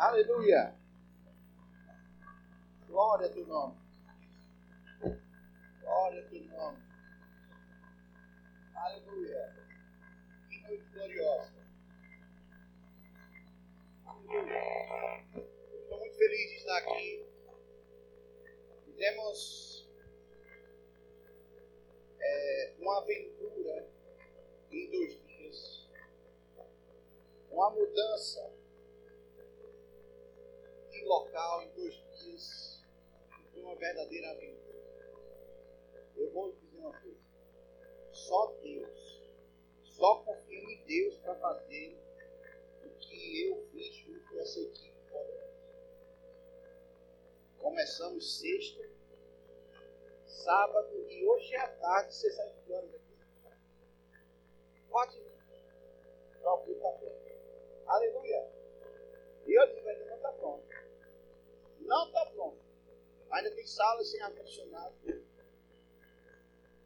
Aleluia. Glória a teu nome. Glória a teu nome. Aleluia. Que noite gloriosa. Aleluia. Estou muito feliz de estar aqui. Temos é, uma aventura em dois dias. Uma mudança local em dois dias. Foi uma verdadeira aventura. Eu vou lhe dizer uma coisa. Só Deus, só confio em Deus para fazer o que eu fiz junto com essa equipe Começamos sexta, sábado e hoje à tarde, você sai de horas aqui. Quatro para está pronto. Aleluia. E eu digo, ainda não está pronto. Não está pronto. Ainda tem salas sem ar-condicionado.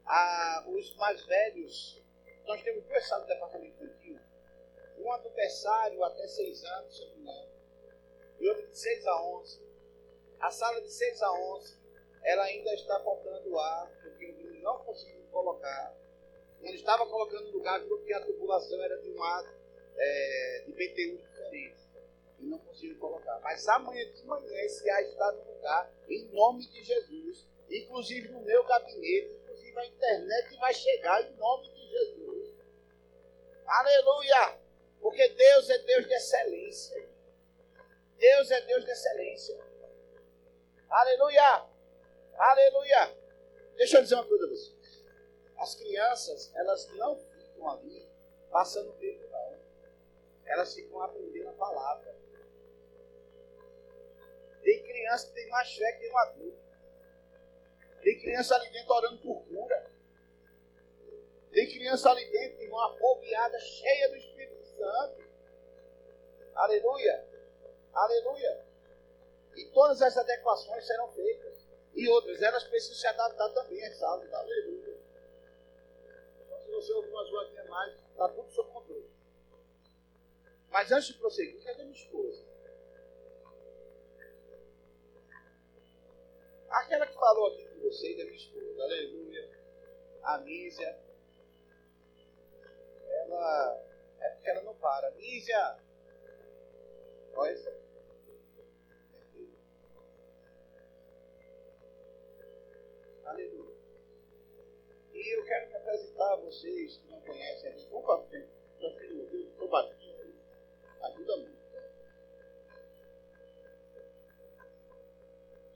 Ah, os mais velhos, nós temos duas salas do departamento infantil. Uma do berçário até seis anos, se eu não. E outra de seis a onze. A sala de 6 a 11, ela ainda está faltando ar, porque não conseguimos colocar. Quando estava colocando no lugar, porque a tubulação era de um ar é, de BTU diferente. E não conseguimos colocar. Mas amanhã de manhã esse ar está no lugar, em nome de Jesus. Inclusive no meu gabinete, inclusive a internet vai chegar em nome de Jesus. Aleluia! Porque Deus é Deus de excelência. Deus é Deus de excelência. Aleluia! Aleluia! Deixa eu dizer uma coisa a vocês. As crianças, elas não ficam ali passando tempo, não. Elas ficam aprendendo a palavra. Tem criança que tem mais fé que um adulto. Tem criança ali dentro orando por cura. Tem criança ali dentro, irmão, afobiada, cheia do Espírito Santo. Aleluia. Aleluia. E todas as adequações serão feitas. E outras, elas precisam se adaptar também às salas. Aleluia. Então, se você ouvir uma zoadinha mais, está tudo sob controle. Mas antes de prosseguir, cadê minha esposa? Aquela que falou aqui com vocês é minha esposa. Aleluia. A Mísia. Ela. É porque ela não para. Mísia! Olha isso. Aleluia. E eu quero me apresentar a vocês que não conhecem a mim. Vamos para frente. Para frente, eu estou batendo. Ajuda muito.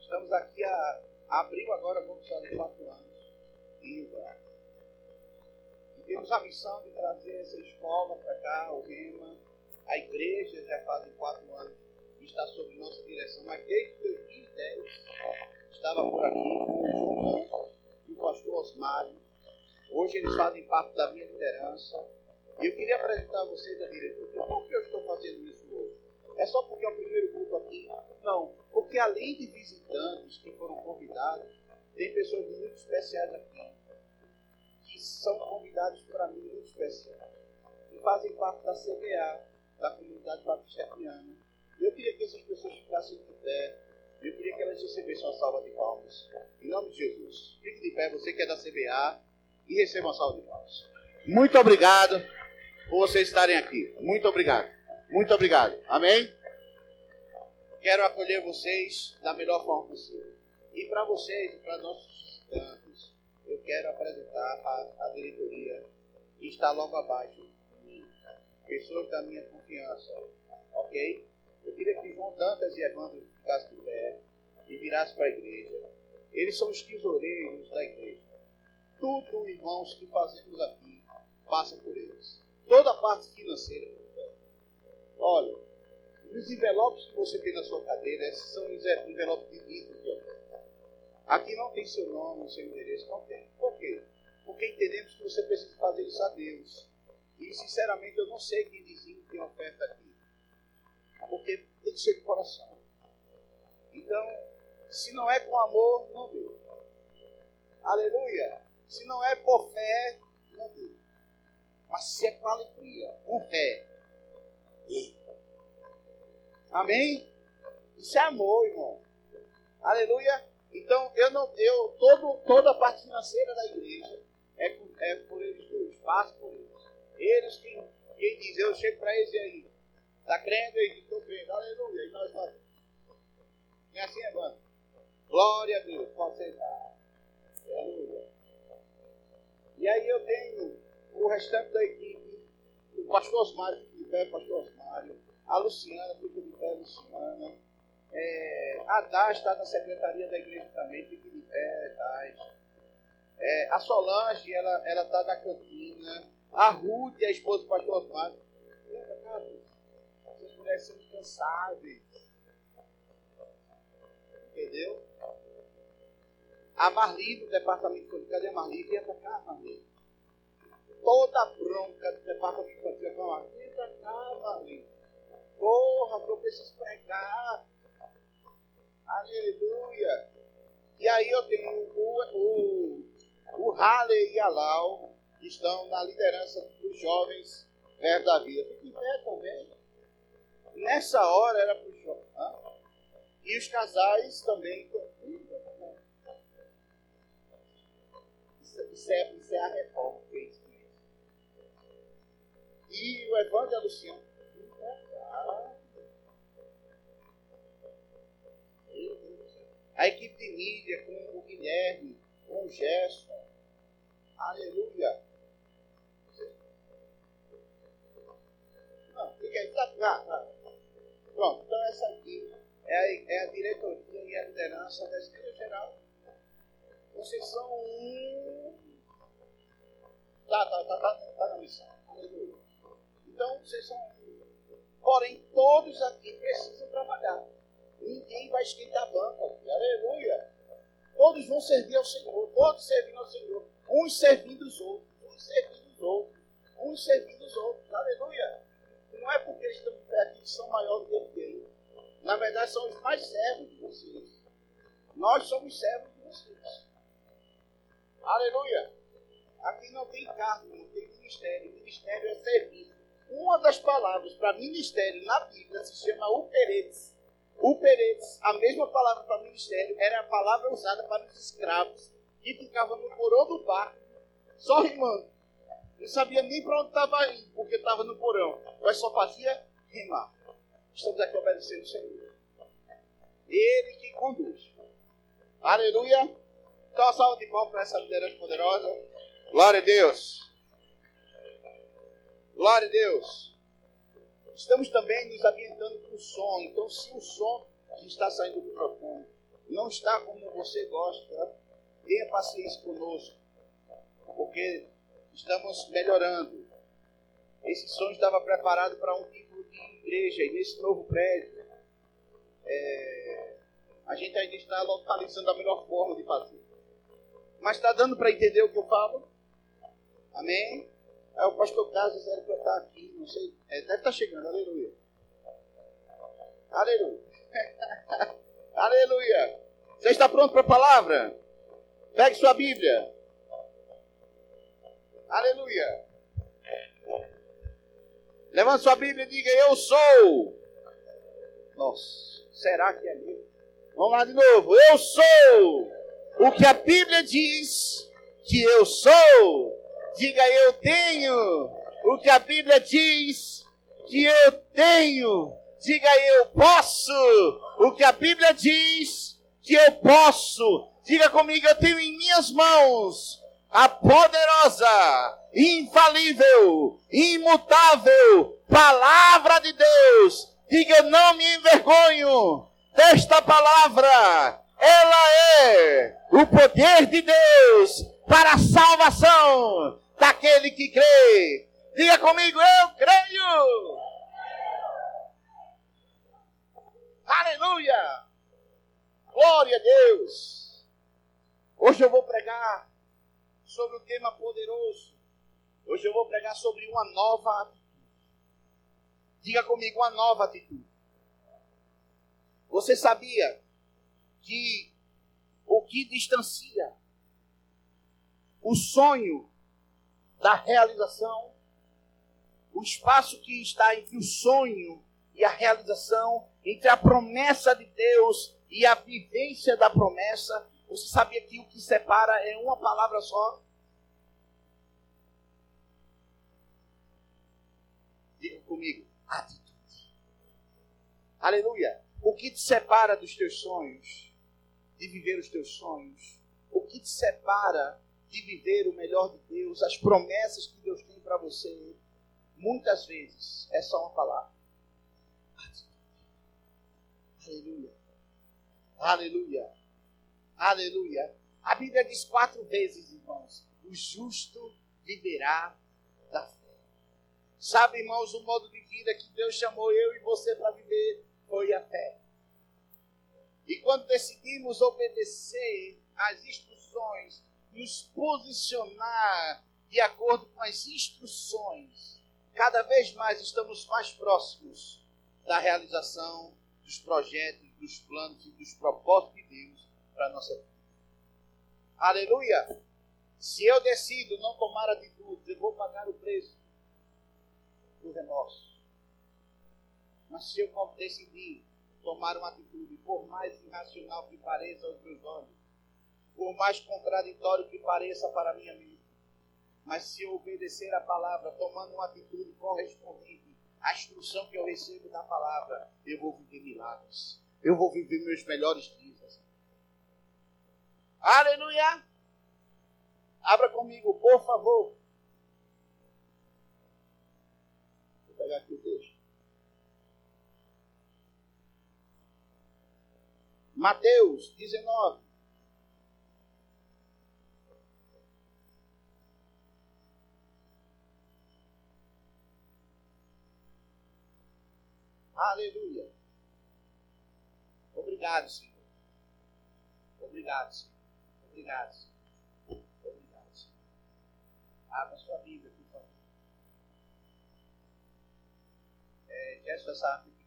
Estamos aqui a, abril agora, vamos fazer quatro anos. E temos a missão de trazer essa escola para cá, o REMA. A igreja já faz quatro anos está sob nossa direção, mas desde 2010 estava por aqui o João e o pastor Osmário. Hoje eles fazem parte da minha liderança. E eu queria apresentar a vocês a diretoria. Por que eu estou fazendo isso hoje? É só porque é o primeiro grupo aqui? Não. Porque além de visitantes que foram convidados, tem pessoas muito especiais aqui. Que são convidados para mim muito especiais. E fazem parte da CBA, da comunidade batista Eu queria que essas pessoas ficassem de pé eu queria que elas recebessem uma salva de palmas. Em nome de Jesus. Fique de pé, você que é da CBA, e receba uma salva de palmas. Muito obrigado por vocês estarem aqui. Muito obrigado. Muito obrigado. Amém? Quero acolher vocês da melhor forma possível. E para vocês, para nossos visitantes, eu quero apresentar a, a diretoria que está logo abaixo de mim. Pessoas da minha confiança. Ok? Eu queria que João Dantas e Evandro ficassem de pé e virassem para a igreja. Eles são os tesoureiros da igreja. Tudo, irmãos, que fazemos aqui passa por eles. Toda a parte financeira. Olha, os envelopes que você tem na sua cadeira, esses são envelopes de vida que Aqui não tem seu nome, seu endereço, não tem. Por quê? Porque entendemos que você precisa fazer isso a Deus. E, sinceramente, eu não sei quem que tem oferta aqui porque tem que ser de coração. Então, se não é com amor, não deu. Aleluia. Se não é por fé, não deu. Mas se é com alegria, com fé. Amém? Isso é amor, irmão. Aleluia. Então, eu não, eu, todo, toda a parte financeira da igreja é, é por eles dois, faço por eles. Eles quem, quem diz, eu chego para eles e aí, está crendo aí, estou crendo, aleluia. E nós fazemos. E assim é, mano. Glória a Deus, pode sentar. Aleluia. E aí eu tenho o restante da equipe, o pastor de pé, pastor Osmário, a Luciana fica de pé, Luciana. É, a Daz está na secretaria da igreja também, fica de pé, Daz. É, a Solange, ela está na cantina. A Ruth, a esposa do pastor Osmário. Essas mulheres são incansáveis. Entendeu? A Marli do departamento. Cadê a Marli? Vem pra cá, Marli. Toda a bronca do departamento infantil. Vem pra cá, Marli. Porra, que eu preciso pregar. Aleluia. E aí eu tenho o, o, o Halley e a Lau, que estão na liderança dos jovens verbo da vida. Fique em pé também. Nessa hora era para os jovens. E os casais também. Isso é, isso é a reforma fez E o Evandro e a Luciana. A equipe de mídia com o Guilherme, com o Gerson. Aleluia. Não, fica aí. Tá, tá, tá. Pronto, então essa aqui é a, é a diretoria e a liderança da Igreja Geral. Vocês são um. Tá, tá, tá, tá, tá na missão. Então, vocês são. Porém, todos aqui precisam trabalhar. Ninguém vai esquentar banco aqui. Aleluia. Todos vão servir ao Senhor. Todos servindo ao Senhor. Uns servindo os outros. Uns servindo os outros. Uns servindo os outros. Aleluia. Não é porque estão aqui que são maiores do que ninguém. Na verdade, são os mais servos de vocês. Nós somos servos de vocês. Aleluia. Aqui não tem cargo, não tem ministério. Ministério é serviço. Uma das palavras para ministério na Bíblia se chama uperetes. Uperetes, a mesma palavra para ministério, era a palavra usada para os escravos que ficavam no porão do barco, só rimando. Não sabia nem para onde estava indo, porque estava no porão, mas só fazia rimar. Estamos aqui obedecendo o Senhor. Ele que conduz. Aleluia. Então, salva de palmas para essa liderança poderosa. Glória a Deus. Glória a Deus. Estamos também nos ambientando com o som. Então, se o som que está saindo do microfone não está como você gosta, tenha paciência conosco. Porque estamos melhorando. Esse som estava preparado para um tipo igreja e nesse novo prédio, é, a gente ainda está localizando a melhor forma de fazer. Mas está dando para entender o que eu falo? Amém? É o pastor Carlos era para estar aqui, não sei. É, deve estar chegando, aleluia. Aleluia. aleluia. Você está pronto para a palavra? Pegue sua Bíblia. Aleluia. Levante sua Bíblia e diga: Eu sou. Nossa, será que é mesmo? Vamos lá de novo. Eu sou o que a Bíblia diz que eu sou. Diga: Eu tenho o que a Bíblia diz que eu tenho. Diga: Eu posso o que a Bíblia diz que eu posso. Diga comigo: Eu tenho em minhas mãos a poderosa infalível, imutável palavra de Deus. Diga, não me envergonho desta palavra. Ela é o poder de Deus para a salvação daquele que crê. Diga comigo, eu creio. Aleluia! Glória a Deus! Hoje eu vou pregar sobre um tema poderoso Hoje eu vou pregar sobre uma nova atitude. Diga comigo, uma nova atitude. Você sabia que o que distancia o sonho da realização, o espaço que está entre o sonho e a realização, entre a promessa de Deus e a vivência da promessa. Você sabia que o que separa é uma palavra só? Diga comigo, atitude. Aleluia. O que te separa dos teus sonhos, de viver os teus sonhos? O que te separa de viver o melhor de Deus, as promessas que Deus tem para você? Muitas vezes é só uma palavra. Aleluia. Aleluia. Aleluia. A Bíblia diz quatro vezes, irmãos: o justo viverá da fé. Sabe, irmãos, o modo de vida que Deus chamou eu e você para viver foi a fé. E quando decidimos obedecer às instruções, nos posicionar de acordo com as instruções, cada vez mais estamos mais próximos da realização dos projetos, dos planos e dos propósitos de Deus para a nossa vida. Aleluia! Se eu decido não tomar atitudes, eu vou pagar o preço do remorso. Mas se eu decidir tomar uma atitude, por mais irracional que pareça aos meus olhos, por mais contraditório que pareça para minha mente, mas se eu obedecer a palavra, tomando uma atitude correspondente a instrução que eu recebo da palavra, eu vou viver milagres. Eu vou viver meus melhores dias. Aleluia! Abra comigo, por favor. Vou pegar aqui o texto. Mateus 19. Aleluia. Obrigado, Senhor. Obrigado, Senhor. Obrigado, Senhor. Obrigado, Senhor. Abra sua Bíblia, por favor. É, Jéssica sabe que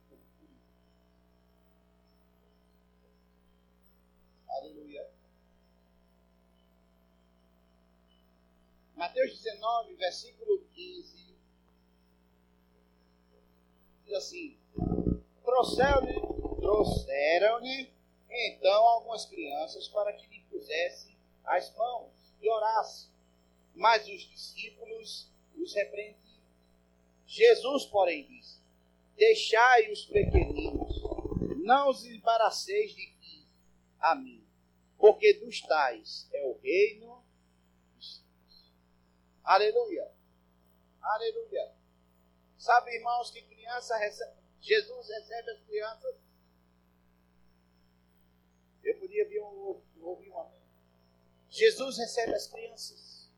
Aleluia. Mateus 19, versículo 15. Diz assim: Trouxeram-lhe trouxeram então algumas crianças para que lhe pusessem as mãos e orassem. Mas os discípulos os repreendiam. Jesus, porém, disse: Deixai os pequeninos, não os embaraceis de vir a mim, porque dos tais é o reino dos céus. Aleluia! Aleluia! Sabe, irmãos, que criança recebe, Jesus recebe as crianças. Eu podia vir um, ouvir um amém. Jesus recebe as crianças.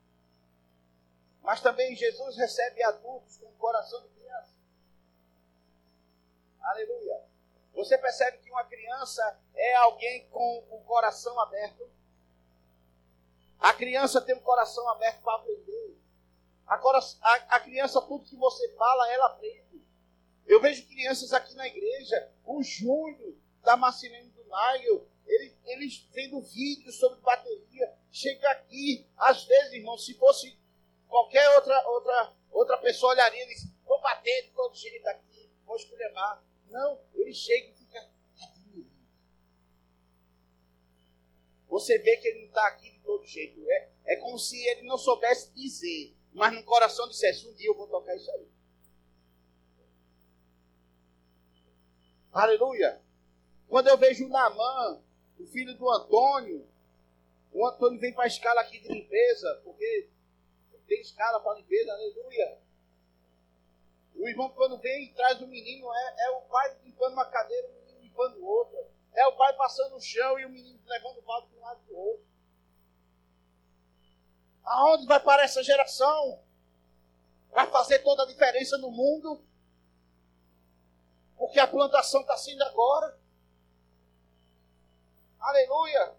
Mas também Jesus recebe adultos com o coração de criança. Aleluia. Você percebe que uma criança é alguém com o coração aberto? A criança tem o coração aberto para aprender. A, a criança, tudo que você fala, ela aprende. Eu vejo crianças aqui na igreja, o Júnior, da Marcelene do Maio, ele, eles vendo vídeos sobre bateria, chega aqui, às vezes, irmão, se fosse qualquer outra, outra, outra pessoa olharia e diz, vou bater de todo jeito aqui, vou esculhambar. Não, ele chega e fica. Você vê que ele não está aqui de todo jeito. É, é como se ele não soubesse dizer, mas no coração dissesse, um dia eu vou tocar isso aí. Aleluia. Quando eu vejo o Namã, o filho do Antônio, o Antônio vem para a escala aqui de limpeza, porque tem escala para limpeza, aleluia. O irmão, quando vem e traz o menino, é, é o pai limpando uma cadeira, o menino limpando outra. É o pai passando o chão e o menino levando o balde de um lado para o outro. Aonde vai parar essa geração? Vai fazer toda a diferença no mundo? Porque a plantação está sendo agora. Aleluia.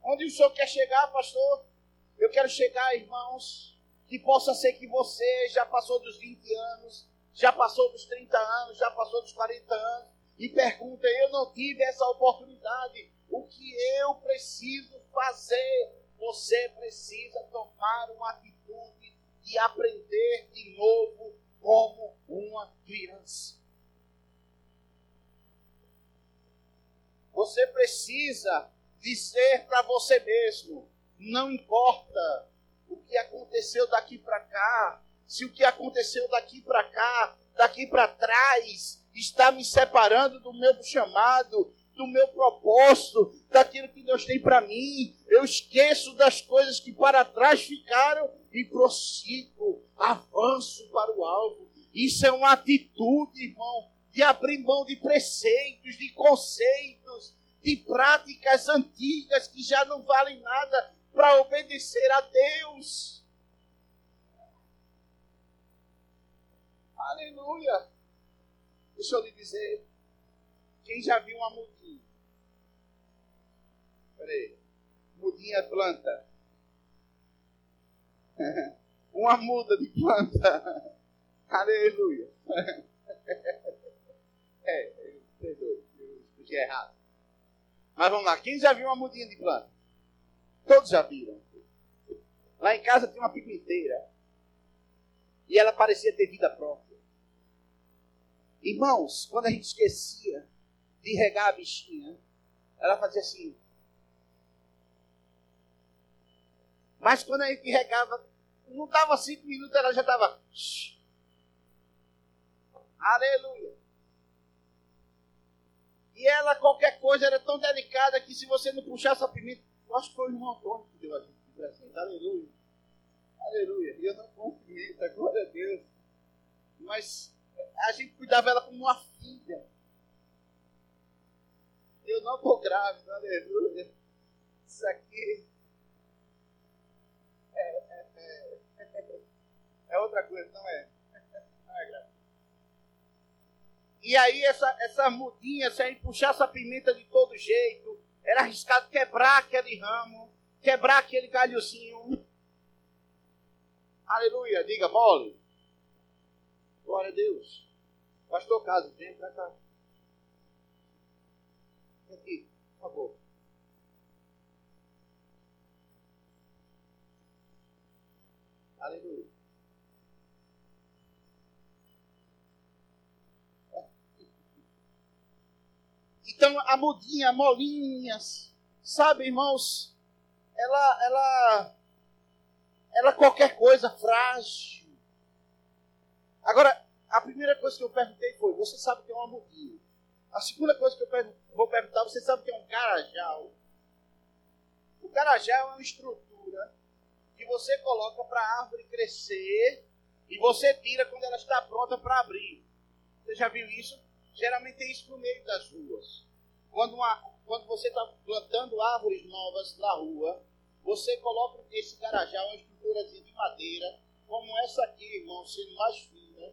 Onde o Senhor quer chegar, pastor? Eu quero chegar, irmãos, que possa ser que você já passou dos 20 anos, já passou dos 30 anos, já passou dos 40 anos, e pergunta: eu não tive essa oportunidade, o que eu preciso fazer? Você precisa tomar uma atitude e aprender de novo como uma criança. Você precisa dizer para você mesmo: não importa o que aconteceu daqui para cá, se o que aconteceu daqui para cá, daqui para trás, está me separando do meu chamado, do meu propósito, daquilo que Deus tem para mim. Eu esqueço das coisas que para trás ficaram e prossigo, avanço para o alvo. Isso é uma atitude, irmão, de abrir mão de preceitos, de conceitos, de práticas antigas que já não valem nada para obedecer a Deus. Aleluia! Deixa eu lhe dizer, quem já viu uma mudinha? Peraí, mudinha é planta. uma muda de planta. Aleluia. é, perdoe, eu expliquei errado. Mas vamos lá, quem já viu uma mudinha de planta? Todos já viram. Lá em casa tinha uma pimenteira. E ela parecia ter vida própria. Irmãos, quando a gente esquecia de regar a bichinha, ela fazia assim. Mas quando a gente regava, não dava cinco minutos, ela já estava. Aleluia. E ela, qualquer coisa, era tão delicada que se você não puxasse a pimenta, eu acho que foi irmão Antônio que deu a gente presente. Aleluia. Aleluia. E eu não como pimenta, glória a Deus. Mas a gente cuidava ela como uma filha. Eu não estou grávida, aleluia. Isso aqui é, é, é, é outra coisa, não é? Não é grávida. E aí essa, essa mudinha, se a gente puxasse a pimenta de todo jeito, era arriscado quebrar aquele ramo, quebrar aquele galhozinho. Aleluia, diga mole. Glória a Deus. Pastor Caso, vem para cá. Aqui, por favor. Aleluia. Então a mudinha, molinhas, sabe, irmãos? Ela, ela, ela qualquer coisa frágil. Agora, a primeira coisa que eu perguntei foi: você sabe o que é uma mudinha? A segunda coisa que eu vou perguntar: você sabe o que é um carajal? O carajal é uma estrutura que você coloca para a árvore crescer e você tira quando ela está pronta para abrir. Você já viu isso? Geralmente tem isso no meio das ruas. Quando, uma, quando você está plantando árvores novas na rua, você coloca esse carajal, uma estrutura de madeira, como essa aqui, irmão, sendo mais fina,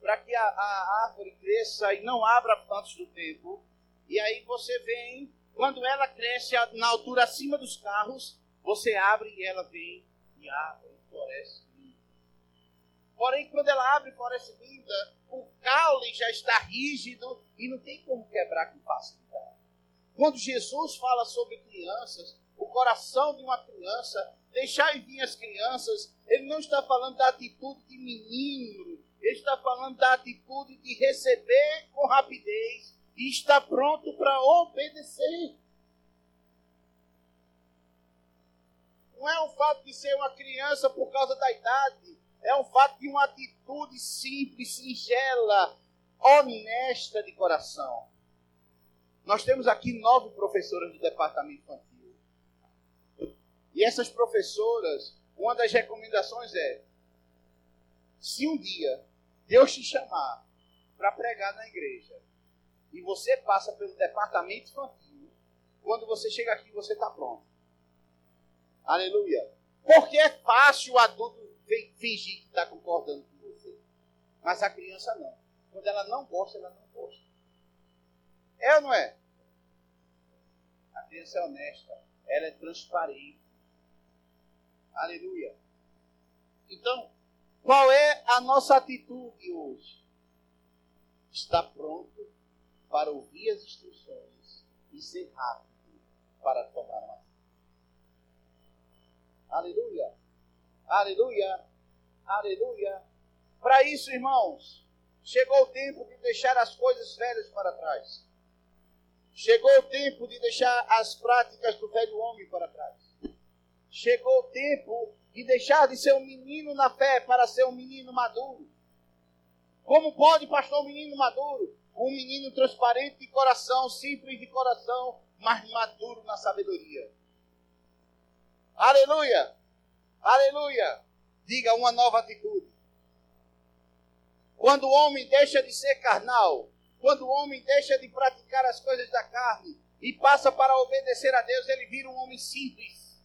para que a, a, árvore cresça e não abra antes do tempo. E aí você vem, quando ela cresce na altura acima dos carros, você abre e ela vem e abre floresce linda. Porém, quando ela abre floresce linda, o caule já está rígido e não tem como quebrar com facilidade. Quando Jesus fala sobre crianças, o coração de uma criança, deixar vir as crianças, ele não está falando da atitude de menino, ele está falando da atitude de receber com rapidez e estar pronto para obedecer. Não é o fato de ser uma criança por causa da idade, é um fato de uma atitude simples, singela, honesta de coração. Nós temos aqui nove professoras do departamento infantil. E essas professoras, uma das recomendações é: se um dia Deus te chamar para pregar na igreja e você passa pelo departamento infantil, quando você chega aqui, você está pronto. Aleluia. Porque é fácil o adulto fingir que está concordando com você. Mas a criança não. Quando ela não gosta, ela não gosta. É ou não é? A criança é honesta. Ela é transparente. Aleluia. Então, qual é a nossa atitude hoje? Está pronto para ouvir as instruções e ser rápido para tomar uma Aleluia. Aleluia. Aleluia. Para isso, irmãos, chegou o tempo de deixar as coisas velhas para trás. Chegou o tempo de deixar as práticas do velho homem para trás. Chegou o tempo de deixar de ser um menino na fé para ser um menino maduro. Como pode, pastor, um menino maduro? Um menino transparente de coração, simples de coração, mas maduro na sabedoria. Aleluia! Aleluia! Diga uma nova atitude. Quando o homem deixa de ser carnal, quando o homem deixa de praticar as coisas da carne e passa para obedecer a Deus, ele vira um homem simples.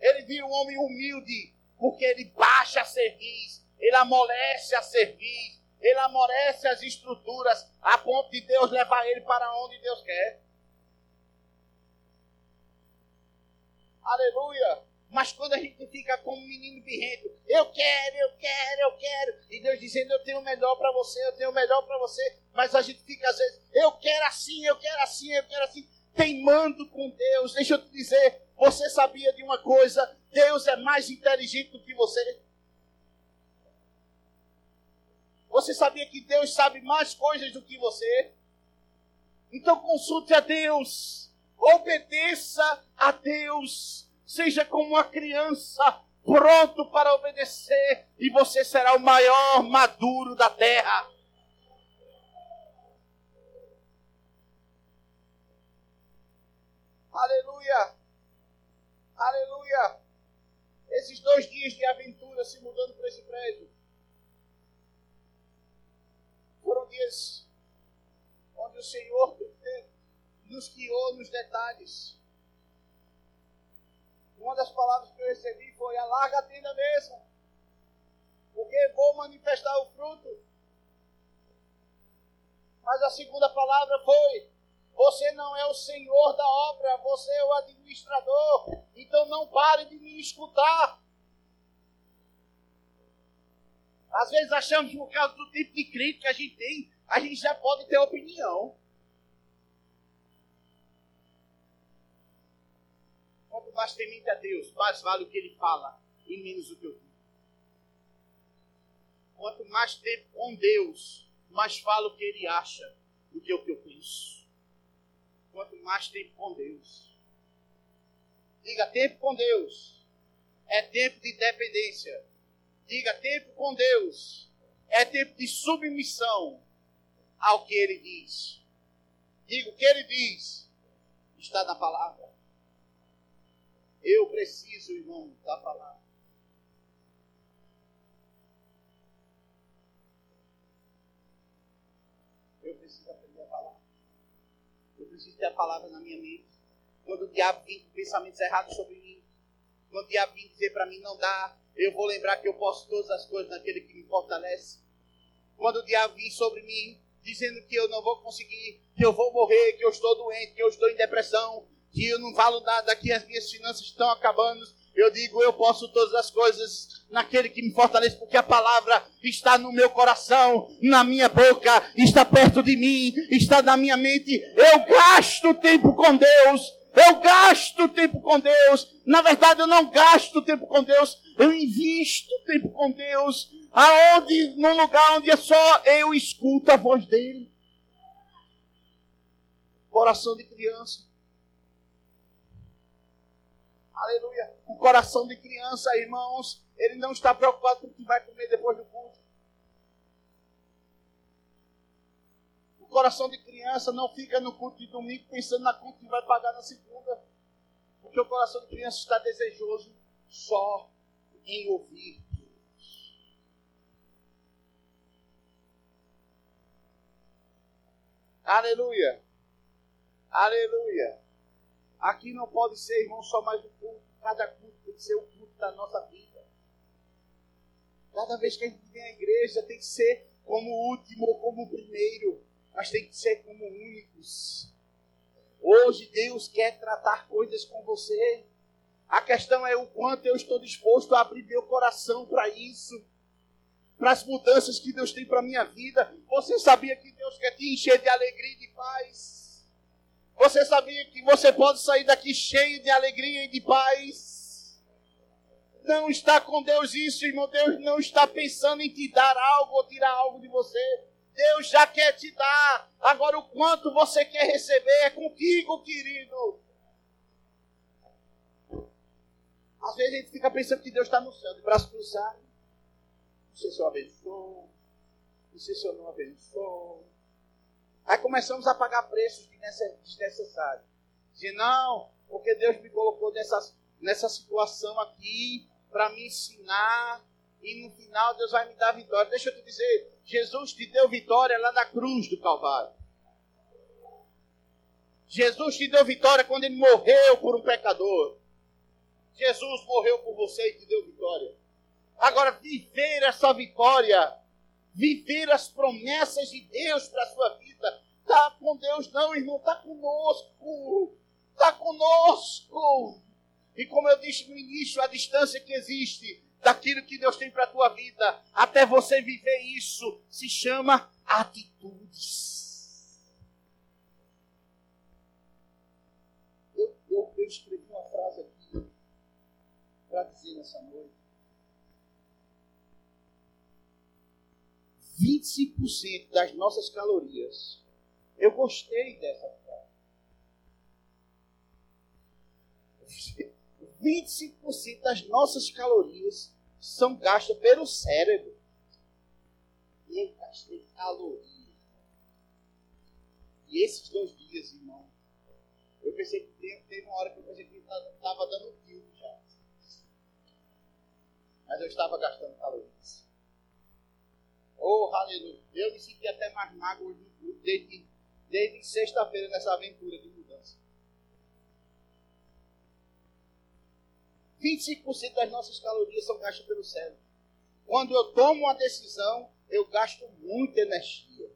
Ele vira um homem humilde, porque ele baixa a serviço, ele amolece a serviço, ele amolece as estruturas, a ponto de Deus levar ele para onde Deus quer. Aleluia! Mas quando a gente fica como um menino birrento, eu quero, eu quero, eu quero, e Deus dizendo, eu tenho o melhor para você, eu tenho o melhor para você, mas a gente fica às vezes, eu quero assim, eu quero assim, eu quero assim, teimando com Deus. Deixa eu te dizer, você sabia de uma coisa? Deus é mais inteligente do que você. Você sabia que Deus sabe mais coisas do que você? Então consulte a Deus, obedeça a Deus Seja como uma criança pronto para obedecer, e você será o maior maduro da terra. Aleluia! Aleluia! Esses dois dias de aventura se mudando para esse prédio foram dias onde o Senhor nos guiou nos detalhes. Uma das palavras que eu recebi foi: alarga a tenda mesmo, porque vou manifestar o fruto. Mas a segunda palavra foi: você não é o senhor da obra, você é o administrador. Então não pare de me escutar. Às vezes achamos que por causa do tipo de crítica que a gente tem, a gente já pode ter opinião. Mais temente a Deus, mais vale o que ele fala e menos o que eu digo. Quanto mais tempo com Deus, mais falo o que ele acha do que o que eu penso. Quanto mais tempo com Deus. Diga tempo com Deus. É tempo de dependência. Diga tempo com Deus. É tempo de submissão ao que ele diz. Diga o que ele diz. Está na palavra. Eu preciso, irmão, da palavra. Eu preciso aprender a palavra. Eu preciso ter a palavra na minha mente. Quando o diabo vir com pensamentos errados sobre mim, quando o diabo vir dizer para mim não dá, eu vou lembrar que eu posso todas as coisas naquele que me fortalece. Quando o diabo vir sobre mim, dizendo que eu não vou conseguir, que eu vou morrer, que eu estou doente, que eu estou em depressão, que eu não falo nada, que as minhas finanças estão acabando. Eu digo, eu posso todas as coisas naquele que me fortalece, porque a palavra está no meu coração, na minha boca, está perto de mim, está na minha mente. Eu gasto tempo com Deus. Eu gasto tempo com Deus. Na verdade, eu não gasto tempo com Deus. Eu invisto tempo com Deus. Aonde, num lugar onde é só eu escuto a voz dele. Coração de criança. Aleluia. O coração de criança, irmãos, ele não está preocupado com o que vai comer depois do culto. O coração de criança não fica no culto de domingo pensando na conta que vai pagar na segunda. Porque o coração de criança está desejoso só em ouvir. Aleluia. Aleluia. Aqui não pode ser, irmão, só mais um culto. Cada culto tem que ser o culto da nossa vida. Cada vez que a gente vem à igreja tem que ser como o último ou como o primeiro, mas tem que ser como únicos. Hoje Deus quer tratar coisas com você. A questão é o quanto eu estou disposto a abrir meu coração para isso, para as mudanças que Deus tem para a minha vida. Você sabia que Deus quer te encher de alegria e de paz? Você sabia que você pode sair daqui cheio de alegria e de paz? Não está com Deus isso, irmão. Deus não está pensando em te dar algo ou tirar algo de você. Deus já quer te dar. Agora, o quanto você quer receber é contigo, querido. Às vezes a gente fica pensando que Deus está no céu, de braço cruzado. Não sei se eu abençoo. Não sei se eu não abençoo. Aí começamos a pagar preços desnecessários. Dizer, não, porque Deus me colocou nessa, nessa situação aqui para me ensinar e no final Deus vai me dar vitória. Deixa eu te dizer, Jesus te deu vitória lá na cruz do Calvário. Jesus te deu vitória quando ele morreu por um pecador. Jesus morreu por você e te deu vitória. Agora, viver essa vitória, viver as promessas de Deus para a sua vida, com Deus, não, irmão, está conosco. Está conosco. E como eu disse no início, a distância que existe daquilo que Deus tem para a tua vida, até você viver isso, se chama atitudes. Eu, eu, eu escrevi uma frase aqui para dizer nessa noite. 25% das nossas calorias. Eu gostei dessa frase. 25% das nossas calorias são gastas pelo cérebro. E eu gastei caloria. E esses dois dias, irmão, eu pensei que teve uma hora que eu pensei que estava dando tiro já. Mas eu estava gastando calorias. Oh, aleluia. Eu me senti até mais magro desde, desde sexta-feira nessa aventura de 25% das nossas calorias são gastas pelo cérebro. Quando eu tomo uma decisão, eu gasto muita energia.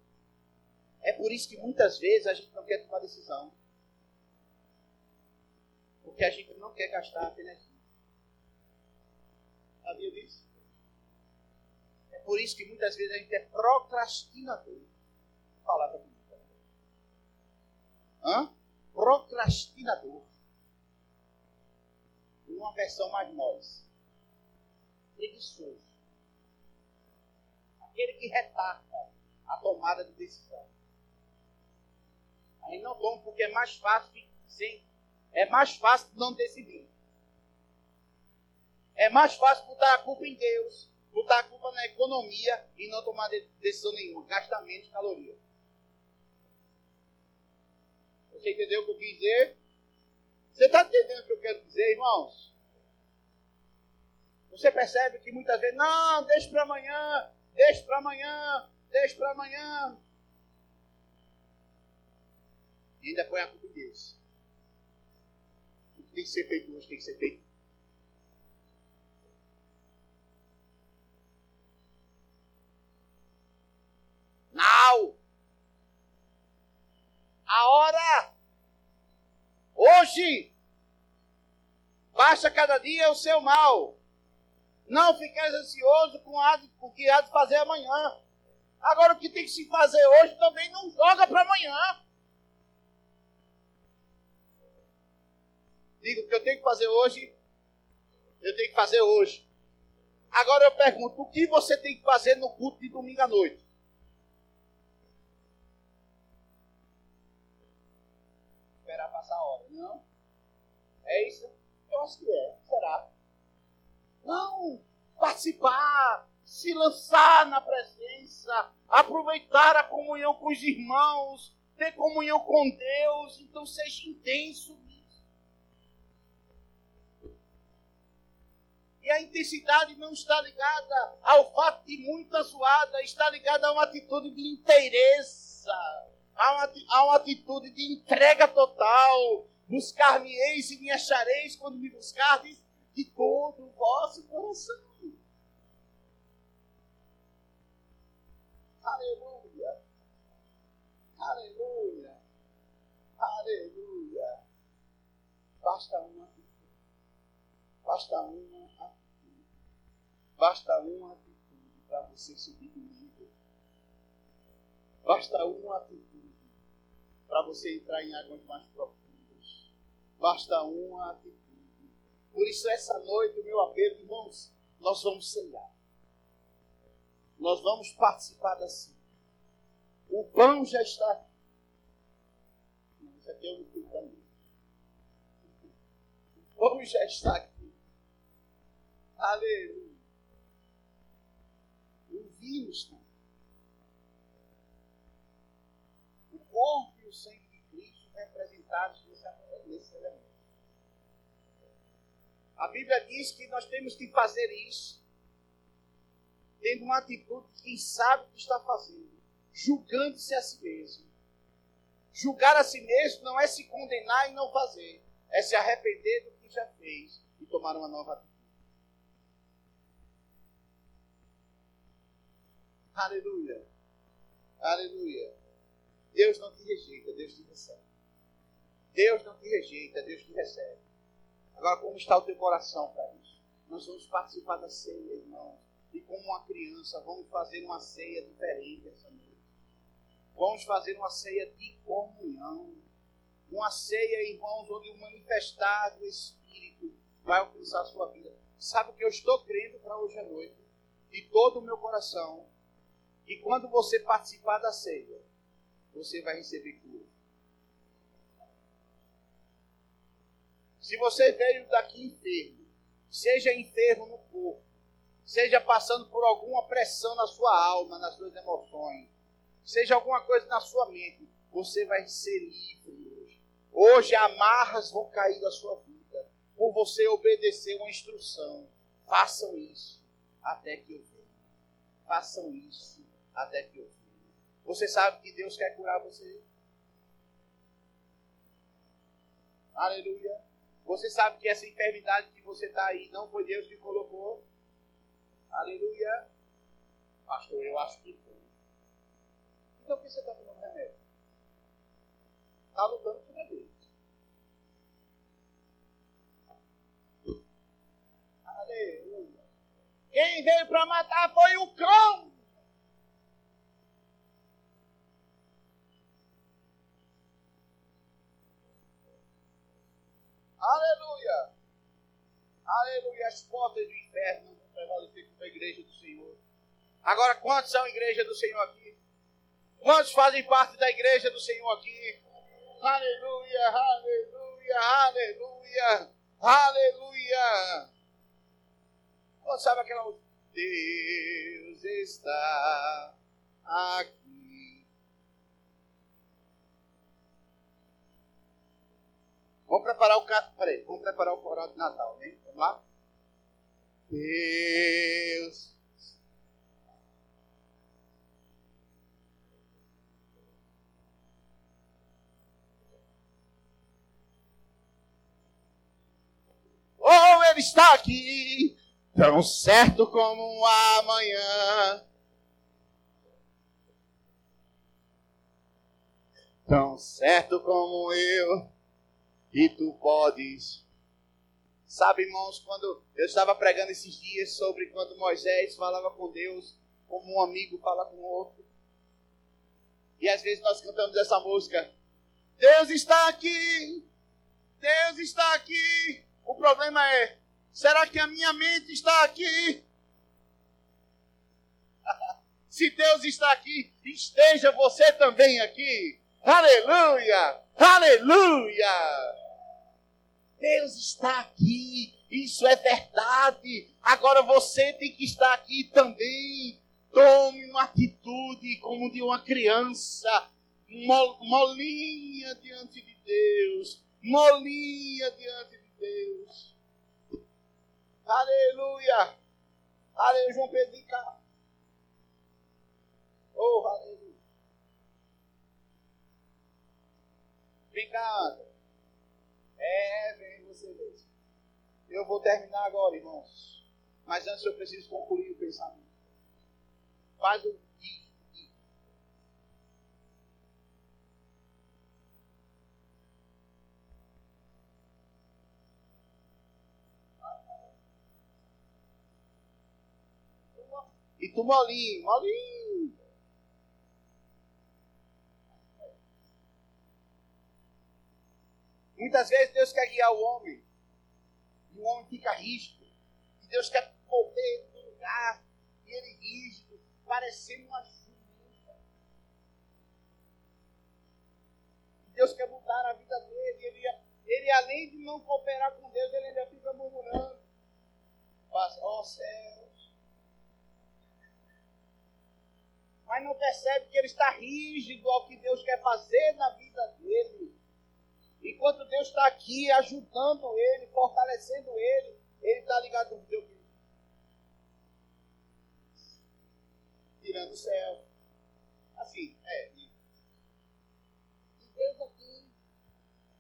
É por isso que muitas vezes a gente não quer tomar decisão. Porque a gente não quer gastar energia. Sabia disso? É por isso que muitas vezes a gente é procrastinador. Palavra. Hã? Procrastinador uma versão mais nós. Preguiçoso. Aquele que retarda a tomada de decisão. Aí não toma porque é mais fácil sim. É mais fácil não decidir. É mais fácil botar a culpa em Deus, botar a culpa na economia e não tomar decisão nenhuma. Gasta menos caloria. Você entendeu o que eu quis dizer? Você está entendendo o que eu quero dizer, irmãos? Você percebe que muitas vezes, não, deixa para amanhã, deixa para amanhã, deixa para amanhã. E ainda põe a culpa em Deus. O que tem que ser feito hoje tem que ser feito. Não! A hora! Hoje! Baixa cada dia o seu mal. Não fiqueis ansioso com o que há de fazer amanhã. Agora, o que tem que se fazer hoje também não joga para amanhã. Digo, o que eu tenho que fazer hoje, eu tenho que fazer hoje. Agora eu pergunto, o que você tem que fazer no culto de domingo à noite? Esperar passar a hora? É isso? Eu acho que é. Será? Não, participar, se lançar na presença, aproveitar a comunhão com os irmãos, ter comunhão com Deus. Então seja intenso nisso. E a intensidade não está ligada ao fato de muita zoada, está ligada a uma atitude de interesse, a uma, a uma atitude de entrega total. Buscar-me-eis e me achareis quando me buscardes de todo o vosso coração. Aleluia. Aleluia. Aleluia. Basta uma atitude. Basta uma atitude. Basta uma atitude para você subir de nível. Basta uma atitude para você entrar em águas mais profundas. Basta uma atitude por isso, essa noite, o meu apelo, irmãos, nós vamos ceiar. Nós vamos participar da ceia. O pão já está aqui. Isso aqui é o também. O pão já está aqui. Aleluia. O vinho está O corpo e o sangue representados nesse elemento. A Bíblia diz que nós temos que fazer isso, tendo uma atitude de quem sabe o que está fazendo, julgando-se a si mesmo. Julgar a si mesmo não é se condenar e não fazer, é se arrepender do que já fez e tomar uma nova atitude. Aleluia. Aleluia. Deus não te rejeita, Deus te recebe. Deus não te rejeita, Deus te recebe. Agora, como está o teu coração para isso? Nós vamos participar da ceia, irmãos. E como uma criança, vamos fazer uma ceia diferente essa noite. Vamos fazer uma ceia de comunhão. Uma ceia, irmãos, onde o manifestar do Espírito vai alcançar a sua vida. Sabe o que eu estou crendo para hoje à noite? De todo o meu coração. E quando você participar da ceia, você vai receber cura. Se você veio daqui enfermo, seja enfermo no corpo, seja passando por alguma pressão na sua alma, nas suas emoções, seja alguma coisa na sua mente, você vai ser livre hoje. Hoje amarras vão cair da sua vida por você obedecer uma instrução. Façam isso até que eu venha. Façam isso até que eu venha. Você sabe que Deus quer curar você? Aleluia. Você sabe que essa enfermidade que você está aí não foi Deus que colocou? Aleluia. Pastor, eu acho que foi. Então por que você está tomando remédio? Está lutando contra Deus. Aleluia. Quem veio para matar foi o cão. Aleluia! Aleluia! As portas do inferno não prevalecer contra a igreja do Senhor. Agora, quantos são igreja do Senhor aqui? Quantos fazem parte da igreja do Senhor aqui? Aleluia! Aleluia! Aleluia! Aleluia! Quantos sabe aquela Deus está aqui? Vamos preparar o Peraí, vamos preparar o coral de Natal, hein? Vamos lá? Deus. Oh, ele está aqui, tão certo como amanhã. Tão certo como eu e tu podes. Sabe, irmãos, quando eu estava pregando esses dias sobre quando Moisés falava com Deus como um amigo fala com o outro. E às vezes nós cantamos essa música. Deus está aqui. Deus está aqui. O problema é, será que a minha mente está aqui? Se Deus está aqui, esteja você também aqui. Aleluia! Aleluia! Deus está aqui, isso é verdade. Agora você tem que estar aqui também. Tome uma atitude como de uma criança, molinha diante de Deus, molinha diante de Deus. Aleluia! Aleluia, João Pedro, vem cá. Oh, aleluia. Cá, É, vem você mesmo. Eu vou terminar agora, irmãos. Mas antes eu preciso concluir o pensamento. Faz o E tu molinho, molinho. Muitas vezes Deus quer guiar o homem. E o homem fica rígido. E Deus quer mover do lugar. E ele rígido, parecendo uma jumenta. Deus quer mudar a vida dele. Ele, ele além de não cooperar com Deus, ele ainda fica murmurando. Ó oh, céus. Mas não percebe que ele está rígido ao que Deus quer fazer na vida dele. Enquanto Deus está aqui ajudando ele, fortalecendo ele, ele está ligado no Deus. Tirando o céu. Assim, é. E Deus aqui,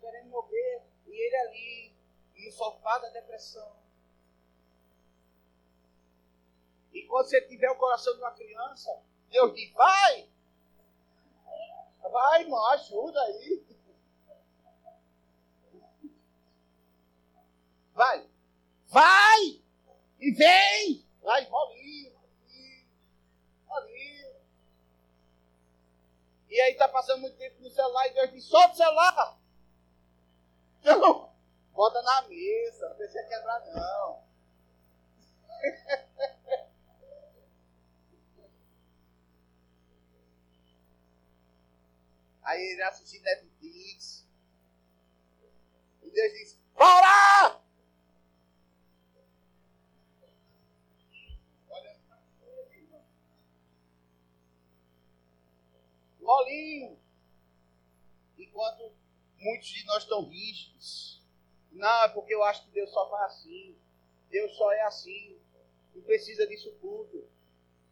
querendo mover, e ele ali, no sofá da depressão. E quando você tiver o coração de uma criança, Deus diz: vai! Vai, irmão, ajuda aí. Vai! Vai! E vem! Vai, molinho, ali. E aí tá passando muito tempo no celular e Deus diz, solta o celular! Não! Bota na mesa, não deixa quebrar não. Aí ele assiste Netflix. E Deus diz, bora! Molinho. Enquanto muitos de nós estão rígidos. Não, é porque eu acho que Deus só faz assim. Deus só é assim. Não precisa disso tudo.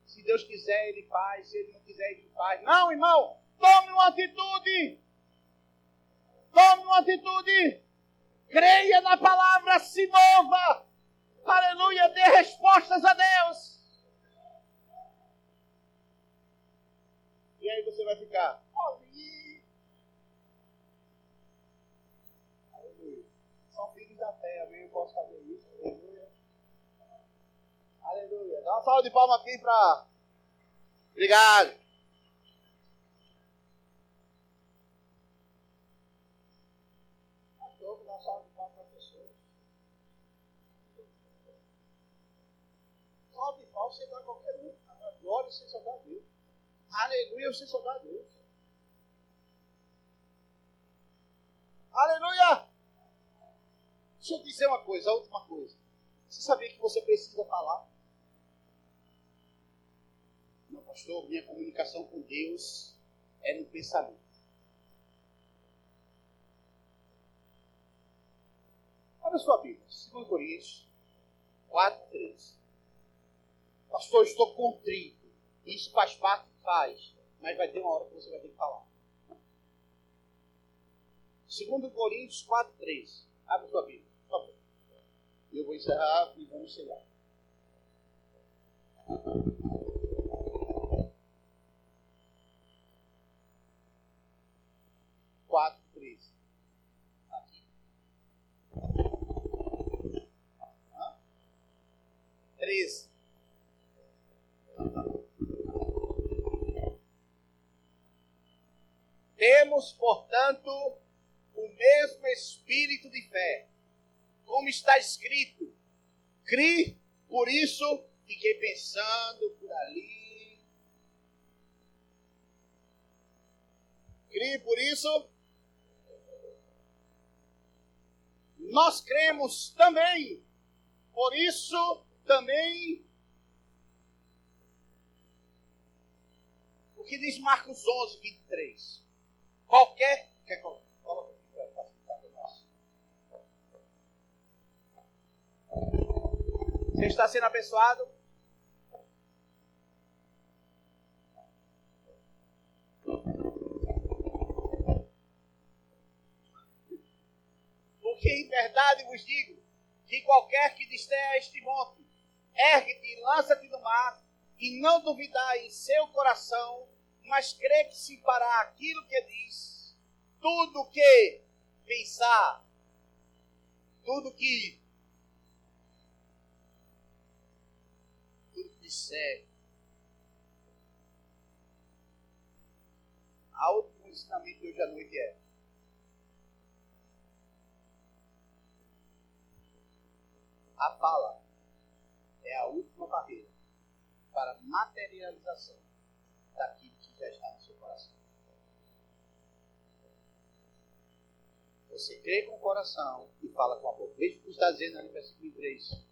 Se Deus quiser, Ele faz. Se Ele não quiser, Ele faz. Não, irmão. Tome uma atitude. Tome uma atitude. Creia na palavra, se mova. Aleluia. Dê respostas a Deus. E aí você vai ficar ali. Aleluia. São filhos da amém? Eu posso fazer isso. Aleluia. Dá uma salva de palmas aqui para. Obrigado. Dá. Salve de palmas você dá qualquer um. Glória seja a Deus. Aleluia, você só dá a Deus. Aleluia! Deixa eu dizer uma coisa, a última coisa. Você sabia que você precisa falar? Não, pastor, minha comunicação com Deus é no pensamento. Abra sua Bíblia, 2 Coríntios 4, 3. Pastor, estou contrito. Isso faz parte Faz. Mas vai ter uma hora que você vai ter que falar. Segundo Coríntios 4, 3. Abre sua Bíblia. Por favor. Eu vou encerrar e vamos chegar. Quatro, três. Aqui. Hã? Três. Temos, portanto, o mesmo espírito de fé. Como está escrito, cri, por isso fiquei pensando por ali. Cri, por isso nós cremos também. Por isso também o que diz Marcos 11, 23. Qualquer. Quer coloca aqui para facilitar para nós. Você está sendo abençoado? Porque em verdade vos digo que qualquer que disser a este monte, ergue-te e lança-te no mar, e não duvidar em seu coração, mas crê que se fará aquilo que diz, tudo que pensar, tudo que tudo que disser. A outro ensinamento hoje à noite é a fala é a última barreira para materialização daquilo já está no seu coração. Você crê com o coração e fala com a boca. Veja o que está dizendo ali no versículo 3.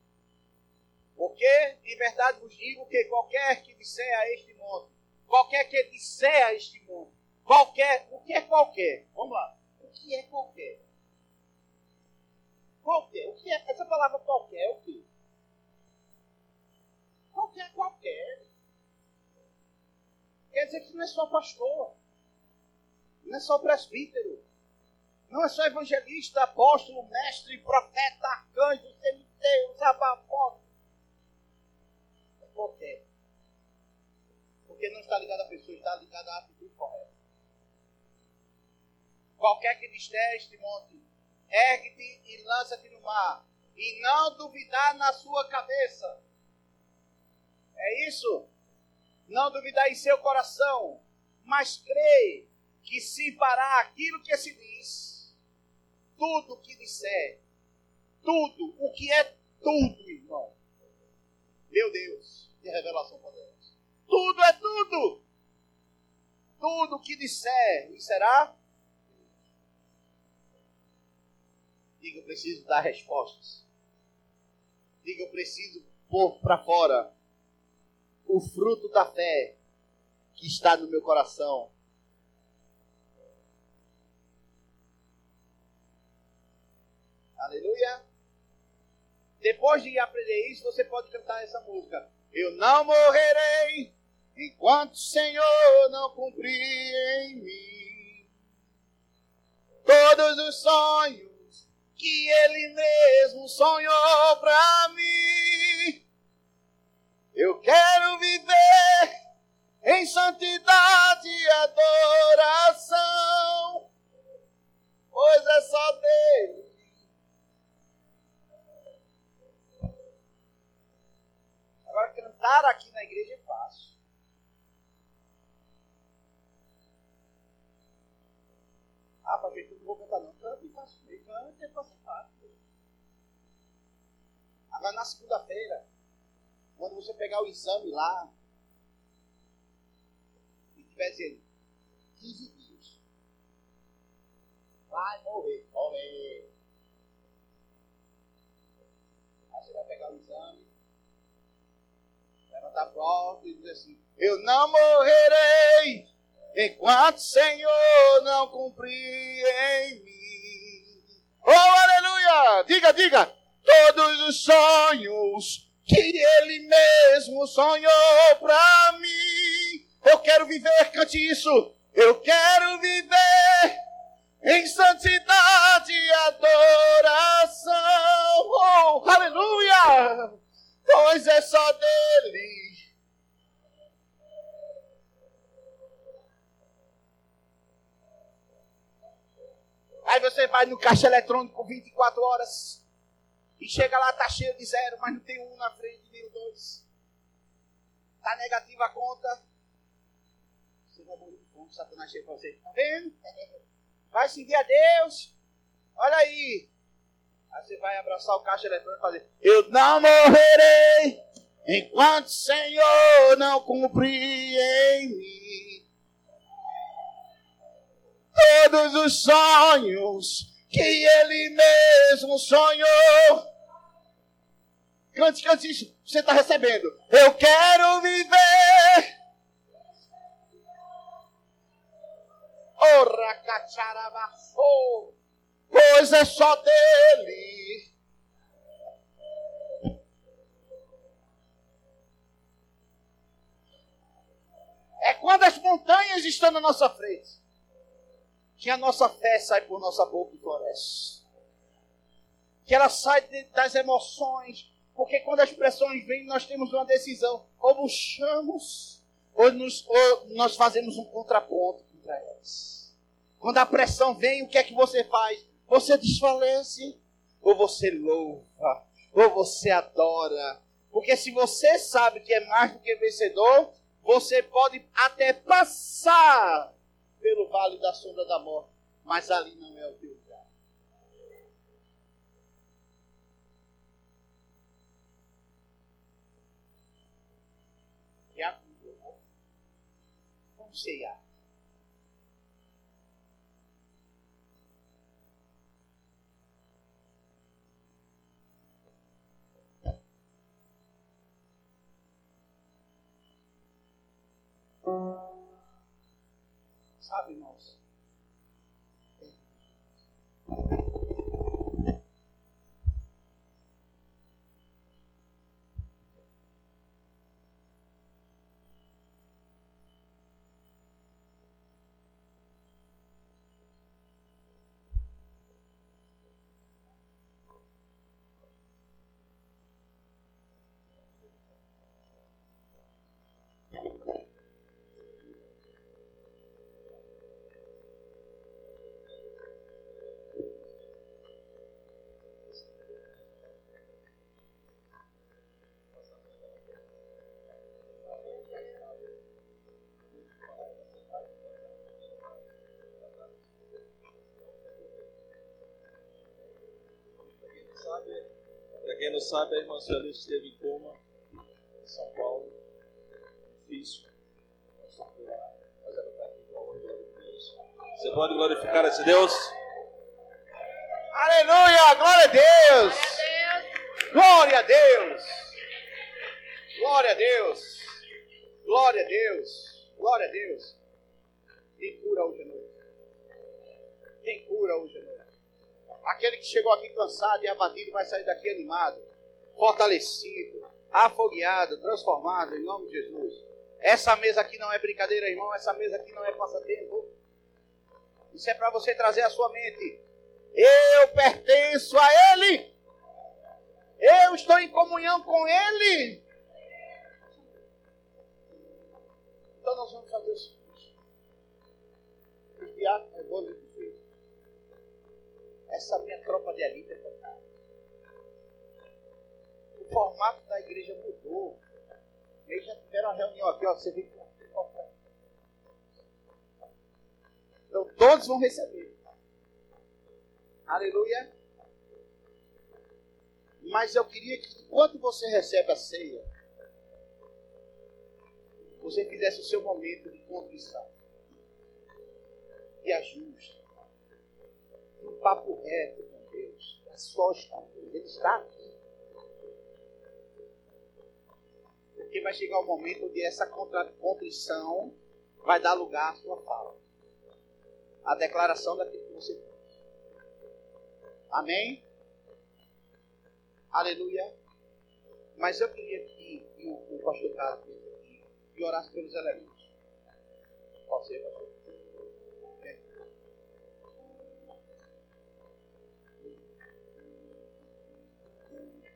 Porque, em verdade vos digo que qualquer que disser a este monte, qualquer que disser a este monte, qualquer, o que é qualquer? Vamos lá. O que é qualquer? Qualquer. O que é? Essa palavra qualquer é o quê? Qualquer, qualquer. Quer dizer que não é só pastor. Não é só presbítero. Não é só evangelista, apóstolo, mestre, profeta, arcanjo, cemitério, sabafote. É qualquer. Porque não está ligado à pessoa, está ligado à atitude correta. Qualquer que disser este monte, ergue-te e lança-te no mar, e não duvidar na sua cabeça. É isso? Não duvidar em seu coração, mas crê que se parar aquilo que se diz, tudo o que disser, tudo, o que é tudo, irmão. Meu Deus, que revelação poderosa. Tudo é tudo. Tudo o que disser, e será Diga, eu preciso dar respostas. Diga, eu preciso pôr para fora o fruto da fé que está no meu coração. Aleluia. Depois de aprender isso, você pode cantar essa música. Eu não morrerei enquanto o Senhor não cumprir em mim todos os sonhos que ele mesmo sonhou para mim. Eu quero viver em santidade e adoração, pois é só dele. Agora, cantar aqui na igreja é fácil. Ah, para ver tudo, não vou cantar não. Canta e faço canta e faço. Agora, na segunda-feira, quando você pegar o exame lá, e tiver dizendo 15 dias, vai morrer, morrer. Aí você vai pegar o exame, levantar pronto e dizer assim: Eu não morrerei enquanto o Senhor não cumprir em mim. Oh, aleluia! Diga, diga! Todos os sonhos que Ele mesmo sonhou para mim. Eu quero viver, cante isso. Eu quero viver em santidade e adoração. Oh, aleluia! Pois é só dele Aí você vai no caixa eletrônico 24 horas e chega lá, tá cheio de zero, mas não tem um na frente, nem o dois. Tá negativa a conta. Você vai morrer de fome, Satanás chega pra você. Tá vendo? Vai seguir a Deus. Olha aí. Aí você vai abraçar o caixa eletrônico e fazer: Eu não morrerei enquanto o Senhor não cumprir em mim todos os sonhos que ele mesmo sonhou. Cante, cante isso. Você está recebendo. Eu quero viver. Ora, cacharabaçou. Pois é só dele. É quando as montanhas estão na nossa frente que a nossa fé sai por nossa boca e floresce. Que ela sai das emoções, porque quando as pressões vêm, nós temos uma decisão: ou puxamos, ou, nos, ou nós fazemos um contraponto contra elas. Quando a pressão vem, o que é que você faz? Você desfalece, ou você louva, ou você adora. Porque se você sabe que é mais do que vencedor, você pode até passar pelo vale da sombra da morte, mas ali não é o teu lugar. É Já né? comeu? Vamos ceiar. thank Sabe, irmãos? Não sabe, a irmã Sueli esteve em coma em São Paulo. Difícil. Mas ela está aqui com a Deus. Você pode glorificar esse Deus? Aleluia! Glória a Deus! Glória a Deus! Glória a Deus! Glória a Deus! Glória a Deus! Tem cura hoje à noite. Tem cura hoje à noite. Aquele que chegou aqui cansado e abatido vai sair daqui animado, fortalecido, afogueado, transformado em nome de Jesus. Essa mesa aqui não é brincadeira, irmão. Essa mesa aqui não é passatempo. Isso é para você trazer a sua mente. Eu pertenço a Ele. Eu estou em comunhão com Ele. Então nós vamos fazer o seguinte. Os eu vou lhe dizer. Essa minha tropa de elite é tocada. O formato da igreja mudou. Eles já tiveram uma reunião aqui, ó. Você vê que Então todos vão receber. Aleluia. Mas eu queria que enquanto você recebe a ceia, você fizesse o seu momento de contrição, de ajuste, um papo reto com Deus. É só estar Ele está aqui. Porque vai chegar o momento onde essa contrição vai dar lugar à sua fala. A declaração daquilo que você fez. Amém? Aleluia. Mas eu queria que, o, o pastor Carlos aqui e orasse pelos elementos. Pode ser, pastor?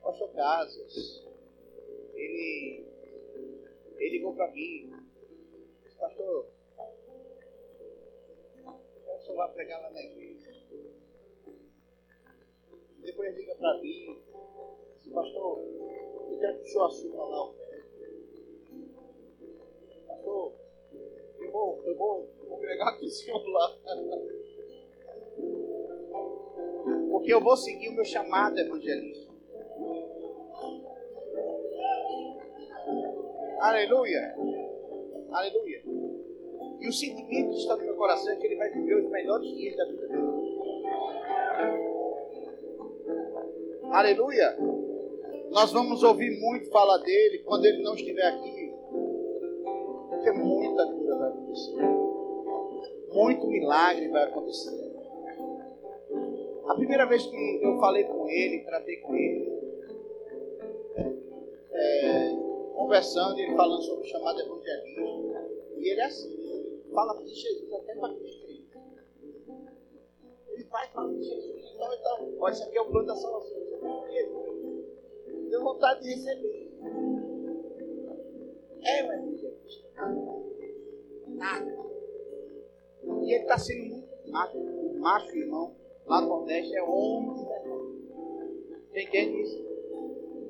pastor Casas, ele, ele ligou para mim, disse, pastor, o senhor vai pregar lá na igreja. Depois liga para mim, disse, pastor, eu quero que o senhor assuma lá o. Pastor, eu vou, eu vou, pregar com o senhor lá. Porque eu vou seguir o meu chamado evangelista. Aleluia. Aleluia. E o sentimento que está no meu coração é que ele vai viver os melhores dias da vida dele. Aleluia. Nós vamos ouvir muito falar dele quando ele não estiver aqui. Porque muita cura vai acontecer. Muito milagre vai acontecer. A primeira vez que eu falei com ele, tratei com ele, conversando, ele falando sobre o chamado evangelismo. E ele é assim, fala de Jesus até para quem crê. Ele vai falando de Jesus. Então, então, olha, isso aqui é o plano da salvação. Deu vontade de receber. É o evangelista. Nada. E ele está sendo muito macho. O macho, irmão, lá no Nordeste é homem verdade. Você entende isso?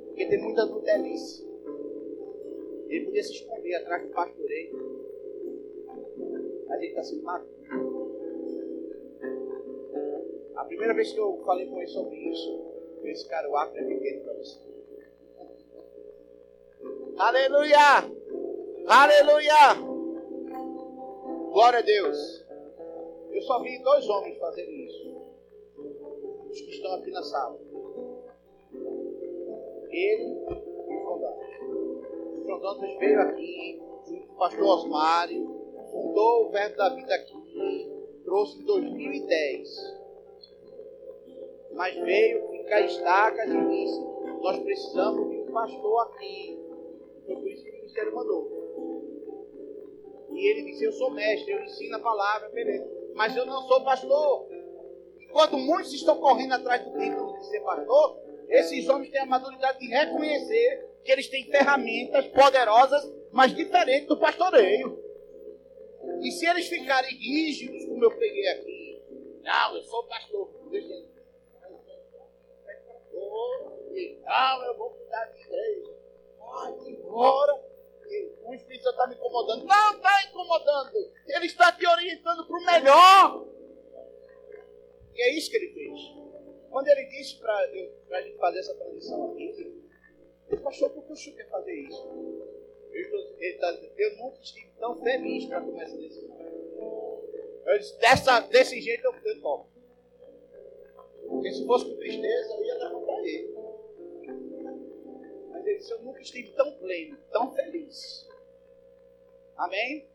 Porque tem muita nutelice. Ele podia se esconder atrás do pastoreio. Mas ele está sendo maduro. A primeira vez que eu falei com ele sobre isso, eu disse, cara, o Acre é pequeno para você. Aleluia! Aleluia! Glória a Deus. Eu só vi dois homens fazerem isso. Os que estão aqui na sala. Ele e o Frondantes. O Frondantes veio aqui pastor Osmário, fundou o Verbo da Vida aqui, trouxe em 2010. Mas veio ficar estaca e disse: Nós precisamos de um pastor aqui. Foi por isso que o ministério mandou. E ele disse: Eu sou mestre, eu ensino a palavra, beleza. Mas eu não sou pastor. Enquanto muitos estão correndo atrás do título de ser pastor, esses homens têm a maturidade de reconhecer que eles têm ferramentas poderosas, mas diferentes do pastoreio. E se eles ficarem rígidos, como eu peguei aqui, não, eu sou pastor, deixa ele. Não, eu vou cuidar de igreja. Vai embora. O Espírito está me incomodando. Não está incomodando. Ele está te orientando para o melhor. E é isso que ele fez. Quando ele disse para a gente fazer essa transição aqui, pastor, por que o senhor quer fazer isso? Ele tá, eu nunca estive tão feliz para começar desse Eu disse, dessa, desse jeito eu, eu toco. Porque se fosse com tristeza, eu ia levantar ele. Mas ele disse, eu nunca estive tão pleno, tão feliz. Amém?